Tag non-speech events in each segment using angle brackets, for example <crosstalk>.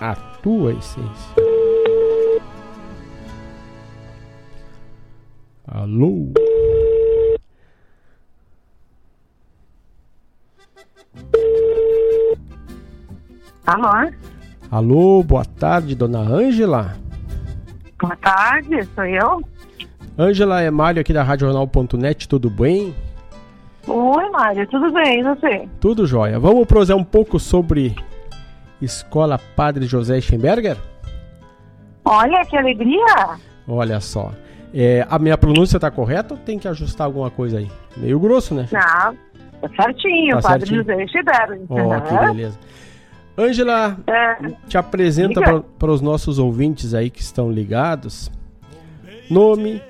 A tua essência. Alô? Alô? Alô, boa tarde, dona Ângela. Boa tarde, sou eu. Ângela é Mário aqui da RadioJornal.net, tudo bem? Oi, Mário, tudo bem, e você? Tudo jóia. Vamos prosseguir um pouco sobre Escola Padre José Schemberger? Olha, que alegria! Olha só. É, a minha pronúncia está correta ou tem que ajustar alguma coisa aí? Meio grosso, né? Não, tá certinho, Tá Padre certinho? José Schemberger. Ó, que beleza. Ângela, É, te apresenta para os nossos ouvintes aí que estão ligados. Nome,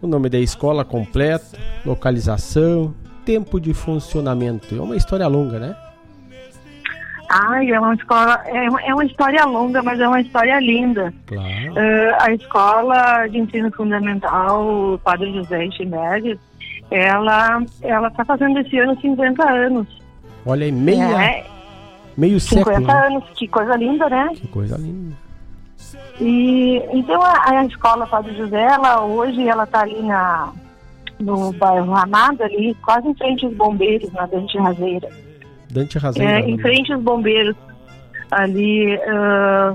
o nome da escola completo, localização, tempo de funcionamento. É uma história longa, né? ai, é uma escola, é uma, é uma história longa, mas é uma história linda. Claro. É, a escola de ensino fundamental Padre José Schemberger, ela ela está fazendo esse ano 50 anos. Olha aí, meia, É, meio 50 século. né? anos, que coisa linda, né? Que coisa linda. E então a, a escola Padre José, ela hoje ela está ali na no bairro Ramada ali, quase em frente aos bombeiros na Dante Razeira. Dante Razeira. É, em frente aos bombeiros ali ah,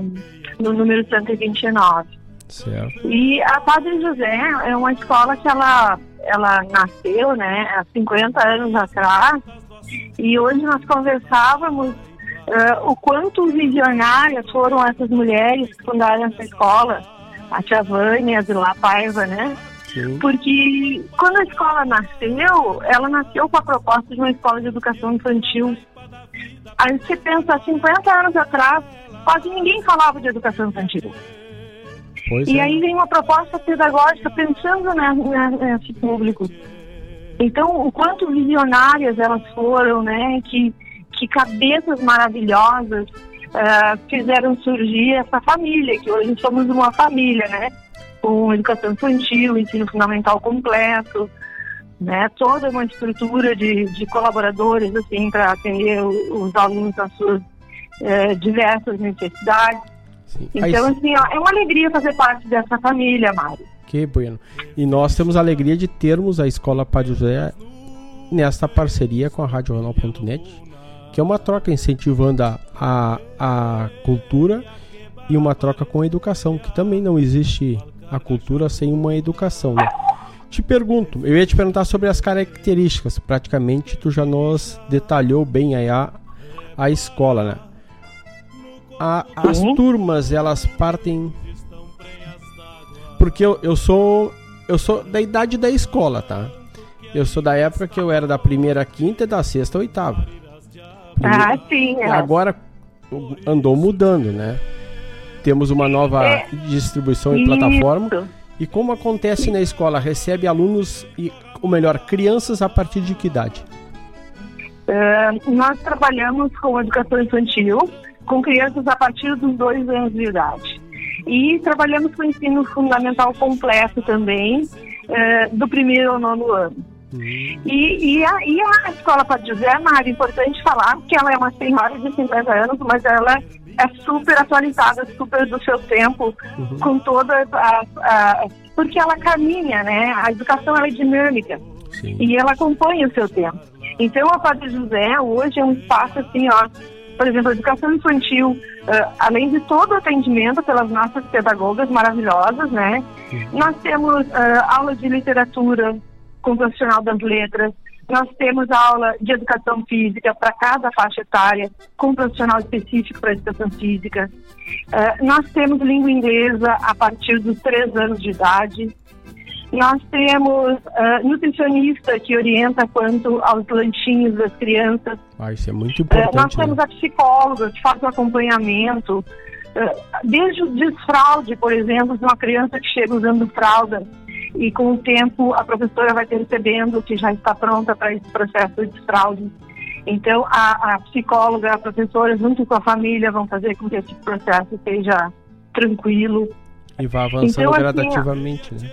no número 129. Certo. E a Padre José é uma escola que ela ela nasceu, né, há 50 anos atrás. E hoje nós conversávamos ah, o quanto visionárias foram essas mulheres que fundaram essa escola, a Tia Vânia, a Zilá Paiva, né? Sim. Porque quando a escola nasceu, ela nasceu com a proposta de uma escola de educação infantil. Aí você pensa, 50 anos atrás, quase ninguém falava de educação infantil. Pois E é. aí vem uma proposta pedagógica pensando né, nesse público. Então, o quanto visionárias elas foram, né? Que, que cabeças maravilhosas ah, fizeram surgir essa família, que hoje somos uma família, né? Com educação infantil, ensino fundamental completo, né? Toda uma estrutura de, de colaboradores, assim, para atender os alunos às suas eh, diversas necessidades. Sim. Então, es- assim, ó, é uma alegria fazer parte dessa família, Mário. Que bueno. E nós temos a alegria de termos a Escola Padre José nesta parceria com a RadioJornal.net, que é uma troca incentivando a, a, a cultura e uma troca com a educação, que também não existe a cultura sem uma educação, né? Te pergunto, eu ia te perguntar sobre as características, praticamente tu já nos detalhou bem aí a, a escola, né? A- as Sim. turmas, elas partem porque eu, eu sou eu sou da idade da escola, tá? Eu sou da época que eu era da primeira quinta e da sexta oitava. Ah, sim. É. Agora andou mudando, né? Temos uma nova É. distribuição e Isso. plataforma. E como acontece na escola? Recebe alunos, e, ou melhor, crianças a partir de que idade? Ah, nós trabalhamos com educação infantil, com crianças a partir dos dois anos de idade. E trabalhamos com ensino fundamental completo também, ah, do primeiro ao nono ano. E, e, a, e a escola Padre José, Mari, é importante falar que ela é uma senhora de 50 anos, mas ela é super atualizada, super do seu tempo, com todas as. as- porque ela caminha, né? A educação é dinâmica Sim. e ela acompanha o seu tempo. Então, a Padre José hoje é um espaço assim, ó, por exemplo, a educação infantil, ah, além de todo o atendimento pelas nossas pedagogas maravilhosas, né? Nós temos ah, aula de literatura com o profissional das letras, nós temos aula de educação física para cada faixa etária, com um profissional específico para educação física. Ah, nós temos língua inglesa a partir dos três anos de idade. Nós temos ah, nutricionista que orienta quanto aos lanchinhos das crianças. Ah, isso é muito Eh, nós importante. temos né? a psicóloga que faz o acompanhamento. Desde o desfraude, por exemplo, de uma criança que chega usando fralda e com o tempo a professora vai percebendo que já está pronta para esse processo de desfraude. Então, a, a psicóloga, a professora, junto com a família, vão fazer com que esse processo seja tranquilo. E vai avançando Então, assim, gradativamente, né?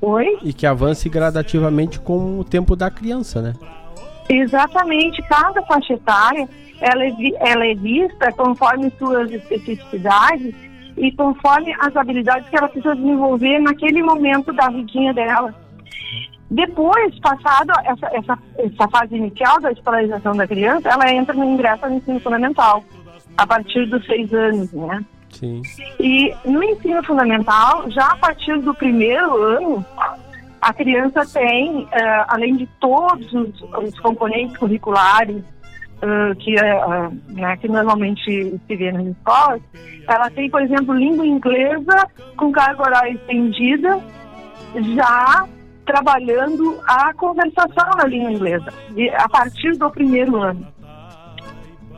Oi? E que avance gradativamente com o tempo da criança, né? Exatamente, cada faixa etária ela é, ela é vista conforme suas especificidades e conforme as habilidades que ela precisa desenvolver naquele momento da vidinha dela. Depois, passado essa, essa, essa fase inicial da escolarização da criança, ela entra no ingresso ao ensino fundamental, a partir dos seis anos, né? Sim. E no ensino fundamental, já a partir do primeiro ano, a criança tem, uh, além de todos os, os componentes curriculares uh, que, uh, né, que normalmente se vê nas escolas, ela tem, por exemplo, língua inglesa com carga horária estendida, já trabalhando a conversação na língua inglesa, a partir do primeiro ano.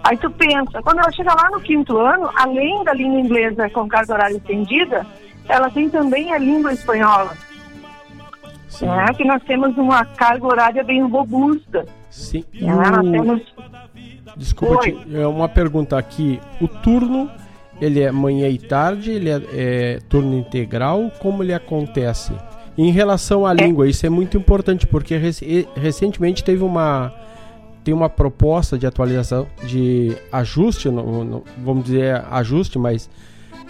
Aí tu pensa, quando ela chega lá no quinto ano, além da língua inglesa com carga horária estendida, ela tem também a língua espanhola. É, que nós temos uma carga horária bem robusta. Sim. É, nós temos... Desculpa, é uma pergunta aqui. O turno, ele é manhã e tarde, ele é, é turno integral, como ele acontece? Em relação à é. língua, isso é muito importante, porque recentemente teve uma tem uma proposta de atualização, de ajuste, no, no, vamos dizer ajuste, mas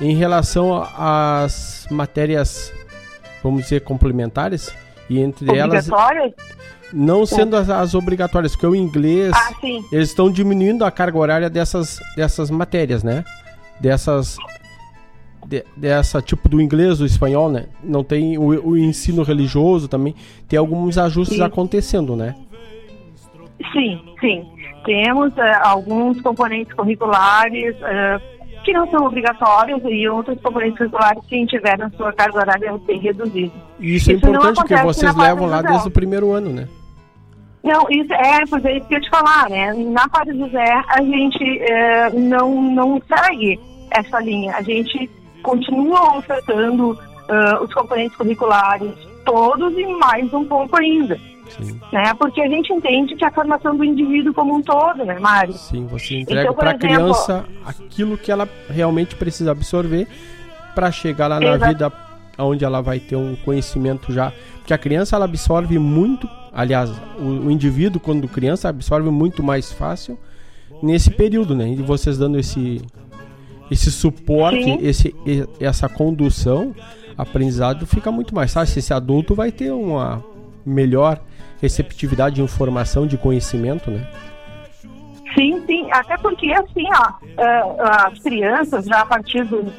em relação às matérias, vamos dizer, complementares, e entre elas. Não sendo as, as, obrigatórias, porque o inglês. Ah, eles estão diminuindo a carga horária dessas, dessas matérias, né? Dessas de, dessa tipo do inglês, do espanhol, né? Não tem o, o ensino religioso também, tem alguns ajustes sim. acontecendo, né? Sim, sim. Temos uh, alguns componentes curriculares uh, que não são obrigatórios e outros componentes curriculares que tiveram sua carga horária bem reduzida. Isso, é isso é importante porque vocês levam lá desde o primeiro ano, né? Não, isso é, pois é isso que eu te falar, né? Na Padre José a gente uh, não, não segue essa linha. A gente continuam ofertando uh, os componentes curriculares todos e mais um pouco ainda. Sim. Né? Porque a gente entende que a formação do indivíduo como um todo, né, Mário? Sim, você entrega então, para a criança aquilo que ela realmente precisa absorver para chegar lá na vida onde ela vai ter um conhecimento já. Porque a criança ela absorve muito, aliás, o, o indivíduo quando criança absorve muito mais fácil nesse período, né? E vocês dando esse esse suporte, esse, essa condução, aprendizado fica muito mais fácil. Esse adulto vai ter uma melhor receptividade de informação, de conhecimento, né? Sim, sim. Até porque, assim, ó, é, as crianças, já a partir dos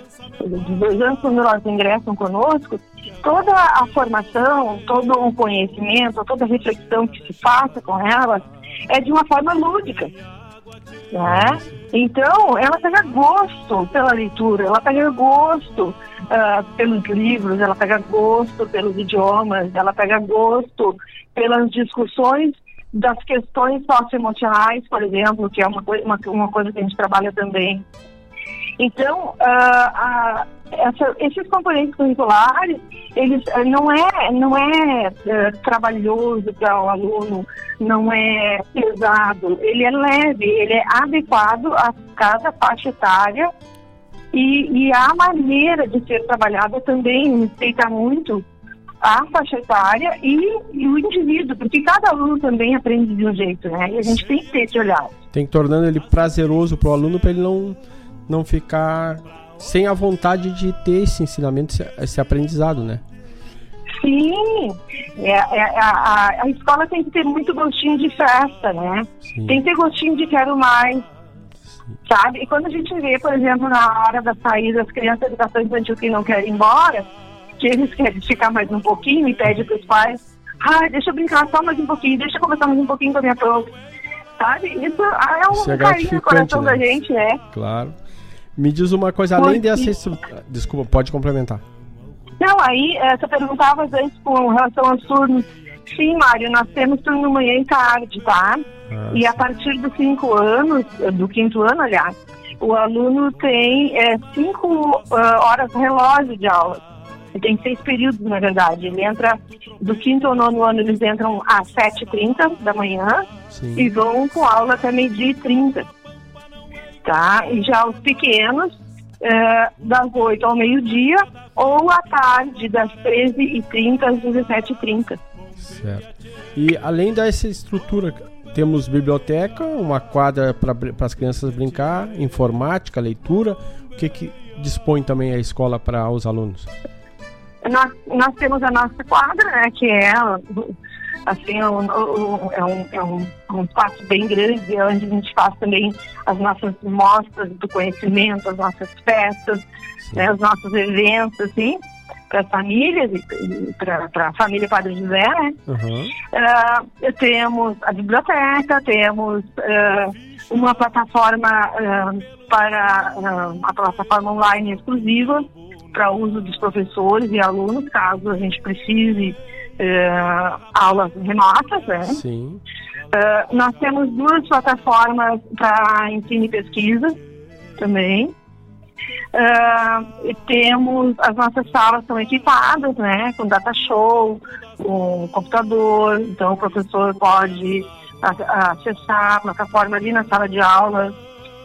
dois anos, quando elas ingressam conosco, toda a formação, todo o conhecimento, toda a reflexão que se faça com elas é de uma forma lúdica. Né? Então, ela pega gosto pela leitura, ela pega gosto uh, pelos livros, ela pega gosto pelos idiomas, ela pega gosto pelas discussões das questões socioemocionais, por exemplo, que é uma, uma, uma coisa que a gente trabalha também. Então, uh, essa, esses componentes curriculares, eles uh, não é, não é uh, trabalhoso para o aluno, não é pesado, ele é leve, ele é adequado a cada faixa etária e, e a maneira de ser trabalhada também respeita muito a faixa etária e, e, o indivíduo, porque cada aluno também aprende de um jeito, né? E a gente tem que ter esse olhar. Tem que tornando ele prazeroso para o aluno para ele não não ficar sem a vontade de ter esse ensinamento, esse aprendizado, né? Sim, é, é, a, a, escola tem que ter muito gostinho de festa, né? Sim. Tem que ter gostinho de quero mais. Sabe? E quando a gente vê, por exemplo, na hora da saída, as crianças da educação infantil que não querem ir embora, que eles querem ficar mais um pouquinho e pedem para os pais, ah, deixa eu brincar só mais um pouquinho, deixa eu conversar mais um pouquinho com a minha prof, sabe? Isso é um Isso é carinho no coração né? da gente, é. Claro. Me diz uma coisa, além dessa estrutura. Desculpa, pode complementar. Não, aí eh, você perguntava antes com relação aos turnos. Sim, Mário, nós temos turno manhã e tarde, tá? Ah, e a partir dos cinco anos, do quinto ano, aliás, o aluno tem é, cinco uh, horas relógio de aula. Ele tem seis períodos, na verdade. Ele entra do quinto ao nono ano, eles entram às 7h30 da manhã sim. e vão com aula até meio-dia e 30 tá? E já os pequenos, é, das 8 ao meio-dia, ou à tarde, das 13h30 às 17h30. Certo. E além dessa estrutura temos biblioteca, uma quadra para as crianças brincar, informática, leitura. O que, que dispõe também a escola para os alunos? Nós, nós temos a nossa quadra, né, que é assim é um, é um, é um, um espaço bem grande onde a gente faz também as nossas mostras do conhecimento, as nossas festas, né, os nossos eventos, assim para as famílias para a família Padre José, né? Uhum. Uh, temos a biblioteca, temos uh, uma plataforma uh, para a plataforma online exclusiva para uso dos professores e alunos, caso a gente precise aulas remotas, né? Sim. nós temos duas plataformas para ensino e pesquisa também. Uh, temos as nossas salas são equipadas, né, com data show, com computador, então o professor pode acessar a plataforma ali na sala de aula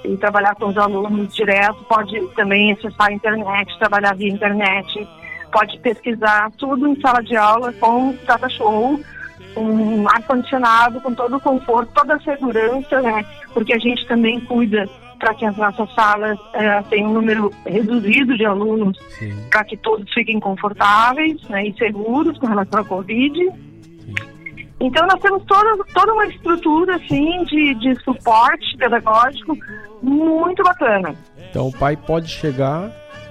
e trabalhar com os alunos direto, pode também acessar a internet, trabalhar via internet, pode pesquisar tudo em sala de aula com data show, um ar-condicionado, com todo o conforto, toda a segurança, né? Porque a gente também cuida para que as nossas salas é, tenham um número reduzido de alunos, para que todos fiquem confortáveis né, e seguros com relação à Covid. Sim. Então nós temos toda, toda uma estrutura assim de, de suporte pedagógico muito bacana. Então o pai pode chegar,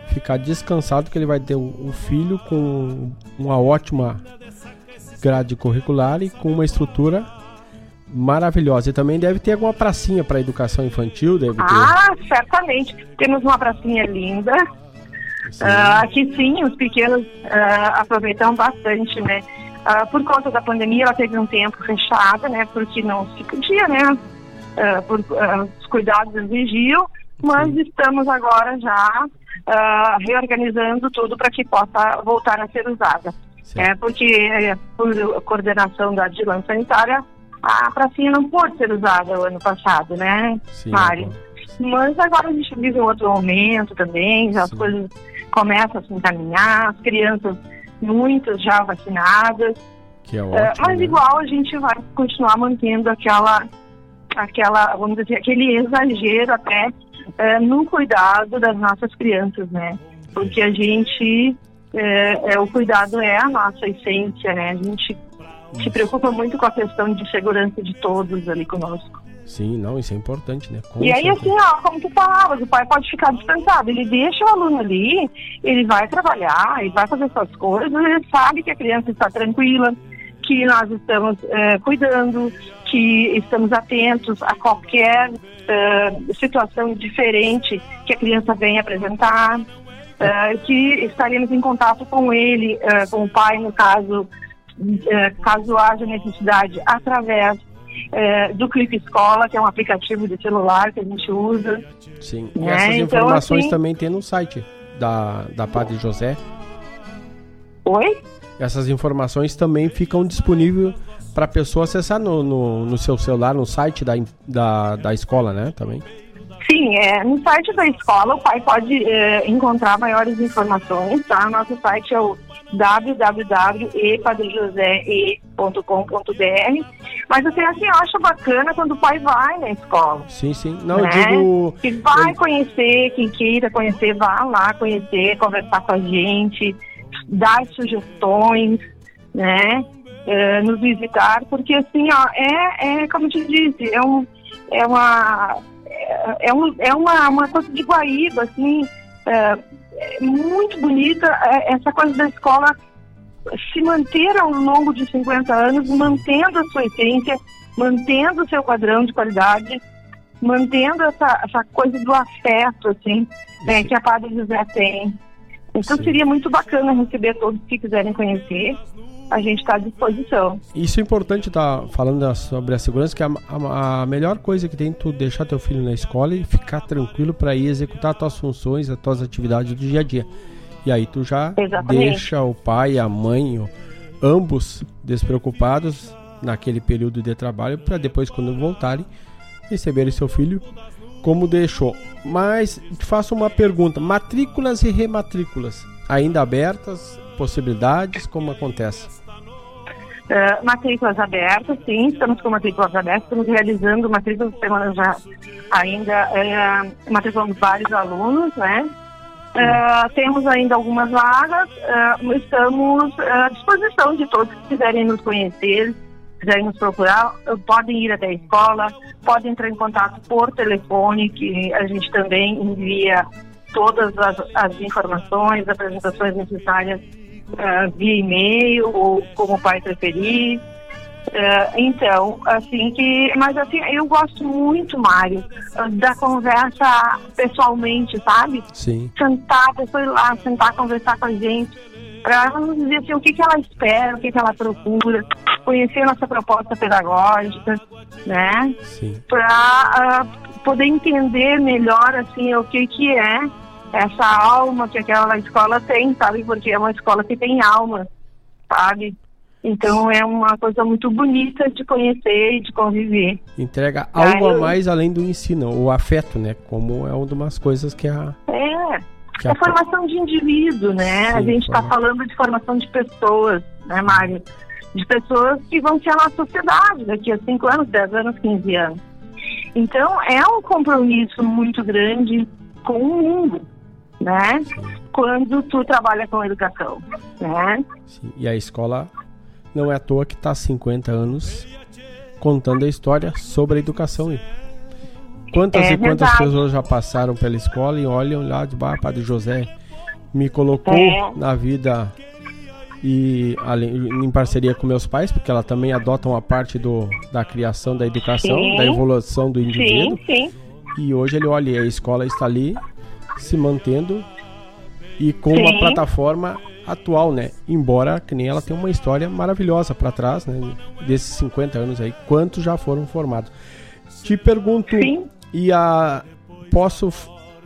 ficar descansado que ele vai ter o filho com uma ótima grade curricular e com uma estrutura maravilhosa. E também deve ter alguma pracinha para educação infantil, deve ter. Ah, certamente. Temos uma pracinha linda. Uh, aqui sim, os pequenos uh, aproveitam bastante, né? Uh, por conta da pandemia, ela teve um tempo fechada, né? Porque não se podia, né? por, os cuidados exigiam, mas sim. estamos agora já reorganizando tudo para que possa voltar a ser usada. É porque, é, por coordenação da vigilância sanitária, a pracinha não pôde ser usada o ano passado, né, Sim, Mário? Mas agora a gente vive um outro momento também, já as coisas começam a se encaminhar, as crianças, muitas já vacinadas. Que é ótimo, uh, mas né? igual a gente vai continuar mantendo aquela, aquela vamos dizer, aquele exagero até uh, no cuidado das nossas crianças, né? Porque a gente, é, é, o cuidado é a nossa essência, né? A gente se preocupa muito com a questão de segurança de todos ali conosco. Sim, não, isso é importante, né? Com e aí, certeza. assim, ó, como tu falavas, o pai pode ficar dispensado. Ele deixa o aluno ali, ele vai trabalhar, ele vai fazer suas coisas, ele sabe que a criança está tranquila, que nós estamos é, cuidando, que estamos atentos a qualquer é, situação diferente que a criança venha apresentar, é, que estaremos em contato com ele, com o pai, no caso, caso haja necessidade, através é, do Clipe Escola, que é um aplicativo de celular que a gente usa. Sim, e né? essas então, informações assim, também tem no site da, da Padre José. Oi? Essas informações também ficam disponíveis para a pessoa acessar no, no, no, seu celular, no site da, da, da escola, né? Também. Sim, é, no site da escola o pai pode é, encontrar maiores informações, tá? Nosso site é o www.epadrejosee.com.br Mas assim, assim, eu acho bacana quando o pai vai na escola. Sim, sim. Não, né? eu digo... Que vai eu... conhecer, quem queira conhecer, vá lá conhecer, conversar com a gente, dar sugestões, né? É, nos visitar, porque assim, ó, é, é como eu te disse, é, um, é uma é, é, um, é uma, uma coisa de Guaíba, assim, é, é muito bonita é, essa coisa da escola se manter ao longo de 50 anos, mantendo a sua essência, mantendo o seu padrão de qualidade, mantendo essa, essa coisa do afeto, assim, né, que a Padre José tem. Então Sim. seria muito bacana receber todos que quiserem conhecer a gente está à disposição. Isso é importante estar tá falando sobre a segurança, que a, a, a, melhor coisa que tem é tu deixar teu filho na escola e ficar tranquilo para ir executar as tuas funções, as tuas atividades do dia a dia. E aí tu já Exatamente. deixa o pai, a mãe, ambos despreocupados naquele período de trabalho para depois quando voltarem receberem seu filho como deixou. Mas te faço uma pergunta: matrículas e rematrículas ainda abertas? possibilidades? Como acontece? Uh, matrículas abertas, sim, estamos com matrículas abertas, estamos realizando matrículas semana já ainda uh, matriculamos vários alunos, né? Uh, temos ainda algumas vagas, uh, estamos à disposição de todos que quiserem nos conhecer, quiserem nos procurar, podem ir até a escola, podem entrar em contato por telefone, que a gente também envia todas as, as informações, apresentações necessárias uh, via e-mail ou como o pai preferir. Uh, então, assim que. Mas assim, eu gosto muito, Mário, uh, da conversa pessoalmente, sabe? Sim. Sentar, a pessoa ir lá, sentar, conversar com a gente, para nos dizer assim, o que, que ela espera, o que, que ela procura, conhecer a nossa proposta pedagógica, né? Sim. Para uh, poder entender melhor assim o que, que é essa alma que aquela escola tem, sabe? Porque é uma escola que tem alma, sabe? Então é uma coisa muito bonita de conhecer e de conviver. Entrega algo a mais além do ensino, o afeto, né? Como é uma das coisas que a. É, que a... é formação de indivíduo, né? Sim, a gente está falando de formação de pessoas, né, Mário? De pessoas que vão ser na sociedade daqui a 5 anos, 10 anos, 15 anos. Então é um compromisso muito grande com o mundo né? Quando tu trabalha com educação, né? Sim. E a escola não é à toa que está há 50 anos contando a história sobre a educação. Quantas é e quantas verdade. pessoas já passaram pela escola e olham lá de bar, Padre José me colocou é. na vida e em parceria com meus pais, porque ela também adota uma parte do, da criação da educação, sim. da evolução do indivíduo. Sim, sim. E hoje ele olha, a escola está ali se mantendo e com uma plataforma atual, né? Embora que nem ela tem uma história maravilhosa para trás, né? Desses 50 anos aí, quantos já foram formados? Te pergunto, e a posso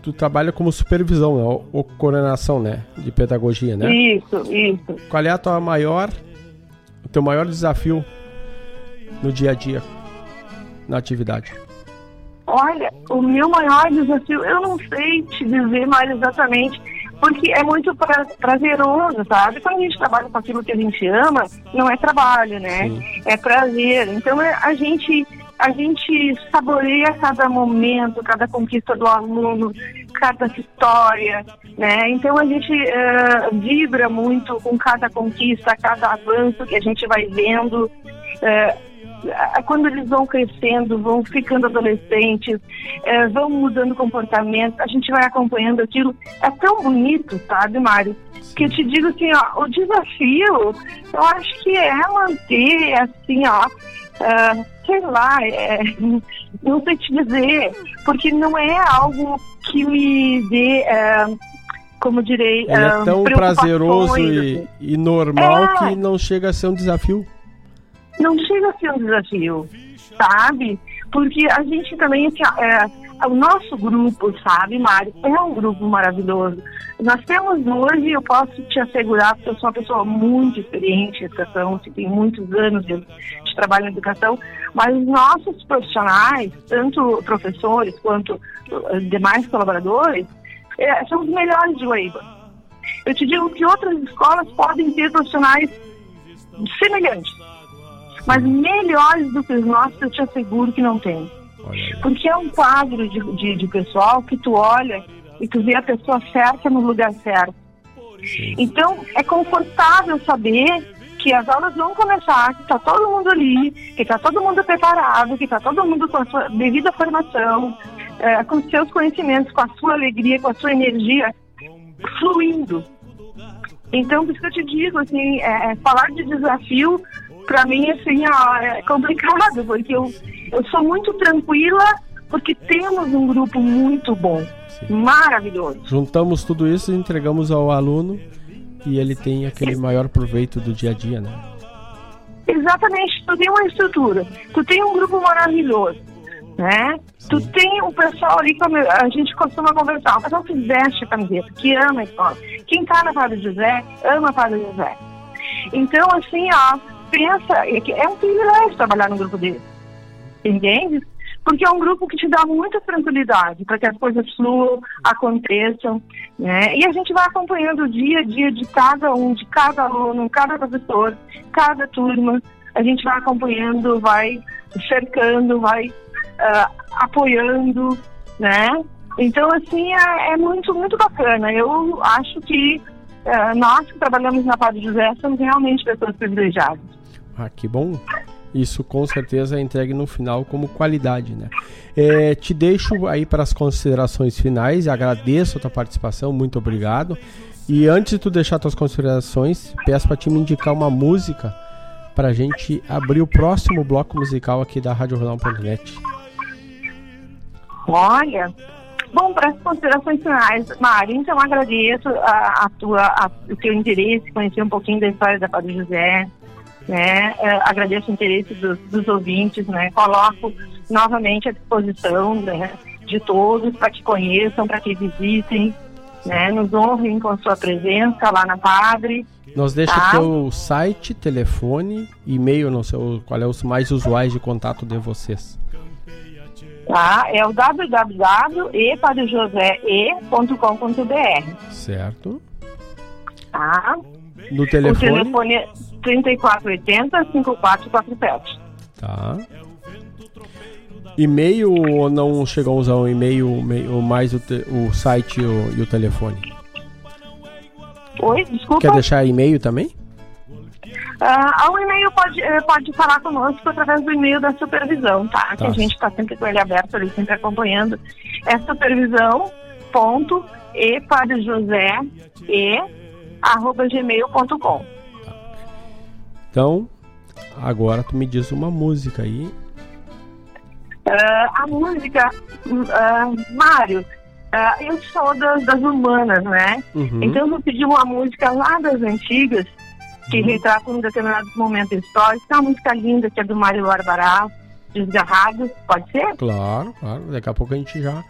tu trabalha como supervisão, né? ou, ou coordenação, né, de pedagogia, né? Isso, isso. Qual é a tua maior o teu maior desafio no dia a dia na atividade? Olha, o meu maior desafio, eu não sei te dizer mais exatamente, porque é muito pra, prazeroso, sabe? Quando a gente trabalha com aquilo que a gente ama, não é trabalho, né? Sim. É prazer. Então é, a gente a gente saboreia cada momento, cada conquista do aluno, cada história, né? Então a gente uh, vibra muito com cada conquista, cada avanço que a gente vai vendo. Uh, quando eles vão crescendo, vão ficando adolescentes, é, vão mudando comportamento, a gente vai acompanhando aquilo. É tão bonito, sabe, Mário? Que eu te digo assim, ó, o desafio, eu acho que é manter, assim, ó, uh, sei lá, é, <laughs> não sei te dizer, porque não é algo que me dê. Uh, como direi, Ele é tão prazeroso e, e normal é. que não chega a ser um desafio não chega a ser um desafio, sabe? Porque a gente também, assim, é, o nosso grupo, sabe, Mário, é um grupo maravilhoso. Nós temos hoje, eu posso te assegurar, porque eu sou uma pessoa muito experiente em educação, que tem muitos anos de, trabalho em educação, mas os nossos profissionais, tanto professores quanto uh, demais colaboradores, é, são os melhores de Weiba. Eu te digo que outras escolas podem ter profissionais semelhantes, mas melhores do que os nossos, eu te asseguro que não tem. Porque é um quadro de, de, de, pessoal que tu olha e tu vê a pessoa certa no lugar certo. Sim. Então, é confortável saber que as aulas vão começar, que está todo mundo ali, que está todo mundo preparado, que está todo mundo com a sua devida formação, é, com seus conhecimentos, com a sua alegria, com a sua energia fluindo. Então, por isso que eu te digo, assim, é, é falar de desafio para mim, assim, é complicado, porque eu, eu sou muito tranquila, porque temos um grupo muito bom, Sim. maravilhoso. Juntamos tudo isso e entregamos ao aluno e ele tem aquele maior proveito do dia a dia, né? Exatamente, tu tem uma estrutura, tu tem um grupo maravilhoso, né? Sim. Tu tem o pessoal ali, como a gente costuma conversar, o pessoal que veste a camiseta, que ama a escola. Quem tá na Padre José, ama a Padre José. Então, assim, ó, pensa, é, é um privilégio trabalhar num grupo desse. Entende? Porque é um grupo que te dá muita tranquilidade para que as coisas fluam, aconteçam, né? E a gente vai acompanhando o dia a dia de cada um, de cada aluno, cada professor, cada turma. A gente vai acompanhando, vai cercando, vai uh, apoiando, né? Então, assim, é, é, muito, muito bacana. Eu acho que uh, nós que trabalhamos na Padre José somos realmente pessoas privilegiadas. Ah, que bom. Isso com certeza é entregue no final como qualidade, né? É, te deixo aí para as considerações finais. Agradeço a tua participação, muito obrigado. E antes de tu deixar tuas considerações, peço para te me indicar uma música para a gente abrir o próximo bloco musical aqui da RadioJornal.net. Olha, bom, para as considerações finais, Mário, então agradeço a, a tua, a, o teu interesse, conhecer um pouquinho da história da Padre José, né? É, agradeço o interesse dos, dos, ouvintes, né? Coloco novamente à disposição né, de todos para que conheçam, para que visitem, né? Nos honrem com sua presença lá na Padre. Nós deixa tá? teu site, telefone, e-mail, não sei qual é os mais usuais de contato de vocês. Tá? É o www.epadrejosee.com.br Certo. Tá? No telefone? O telefone é 3480-5447. Tá. E-mail ou não chegou a usar o e-mail ou mais o, te, o site o, e o telefone? Oi, desculpa. Quer deixar e-mail também? Uh, o e-mail pode, eh, pode falar conosco através do e-mail da supervisão, tá? tá. Que a gente está sempre com ele aberto ali, sempre acompanhando. É supervisão ponto e para José e arroba gmail.com. Então, agora tu me diz uma música aí. Uh, a música, uh, Mário, uh, eu sou das, das humanas, né? Uhum. Então eu vou pedir uma música lá das antigas, que uhum. retrata um determinado momento histórico. É uma música linda que é do Mário Barbará, Desgarrado, pode ser? Claro, claro. Daqui a pouco a gente já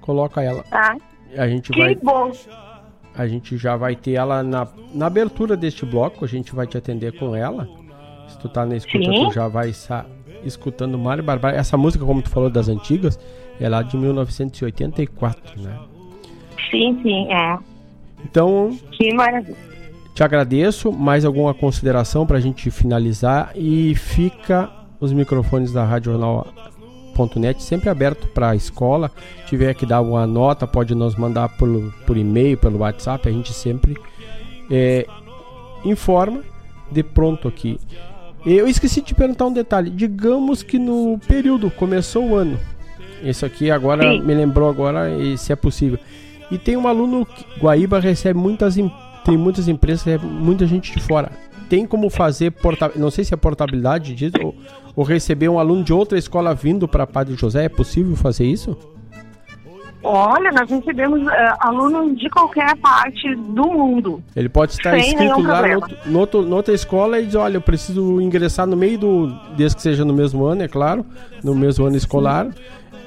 coloca ela. Tá. A gente que vai... bom. A gente já vai ter ela na, na abertura deste bloco, a gente vai te atender com ela. Se tu tá na escuta, Sim. tu já vai estar escutando Mário Barbar. Essa música, como tu falou das antigas, é lá de 1984, né? Sim, sim, é. Então. Que maravilha. Te agradeço. Mais alguma consideração para a gente finalizar? E fica os microfones da Rádio Jornal net sempre aberto para a escola. Tiver que dar uma nota, pode nos mandar por, por e-mail, pelo WhatsApp. A gente sempre é, informa de pronto aqui. Eu esqueci de te perguntar um detalhe. Digamos que no período começou o ano. Esse aqui agora Sim. me lembrou agora se é possível. E tem um aluno que Guaíba recebe muitas tem muitas empresas, muita gente de fora tem como fazer porta... não sei se é portabilidade disso ou, ou receber um aluno de outra escola vindo para Padre José, é possível fazer isso? Olha, nós recebemos uh, alunos de qualquer parte do mundo. Ele pode estar inscrito lá no outro, no outra escola e dizer, olha, eu preciso ingressar no meio do. Desde que seja no mesmo ano, é claro, no mesmo ano escolar.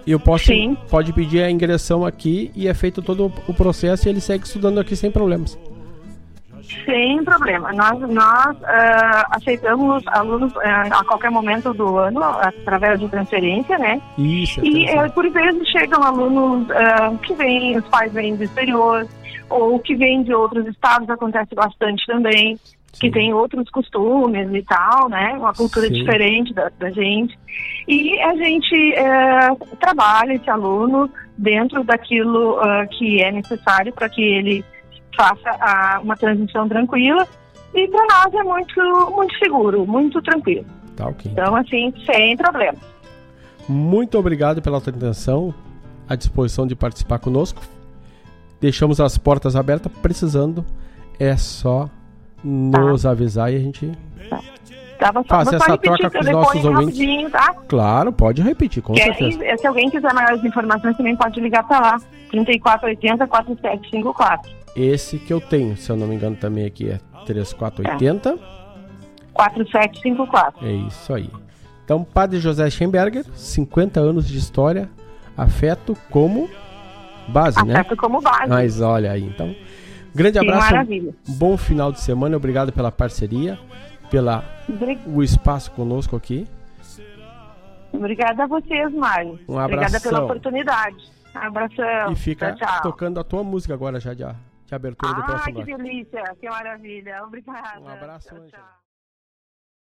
E eu posso Sim. pode pedir a ingressão aqui e é feito todo o processo e ele segue estudando aqui sem problemas. Sem problema. Nós, nós uh, aceitamos alunos uh, a qualquer momento do ano, através de transferência, né? Isso. E uh, por vezes chegam alunos que vêm, os pais vêm do exterior, ou que vêm de outros estados, acontece bastante também, Sim. que tem outros costumes e tal, né? Uma cultura Sim. diferente da, da, gente. E a gente trabalha esse aluno dentro daquilo que é necessário para que ele faça a, uma transição tranquila. E para nós é muito, muito seguro, muito tranquilo. Tá, ok. Então, assim, sem problema. Muito obrigado pela tua atenção, à disposição de participar conosco. Deixamos as portas abertas, precisando, é só nos tá. avisar e a gente tá. Tá, faz essa troca com os nossos ouvintes. Tá? Claro, pode repetir, com Quer, certeza. se alguém quiser maiores informações, também pode ligar para lá. 3480 4754. Esse que eu tenho, se eu não me engano, também aqui é 3480. É. 4754. É isso aí. Então, Padre José Schemberger, 50 anos de história, afeto como base, afeto né? Afeto como base. Mas olha aí, então. Grande Sim, abraço. Maravilha. Bom final de semana. Obrigado pela parceria, pela o espaço conosco aqui. Obrigada a vocês, Mário. Um Obrigada pela oportunidade. Um abração. E fica tchau, tchau. tocando a tua música agora já de, de abertura do Ah, próximo que bloco. delícia, que maravilha. Obrigada. Um abraço, Tchau, tchau.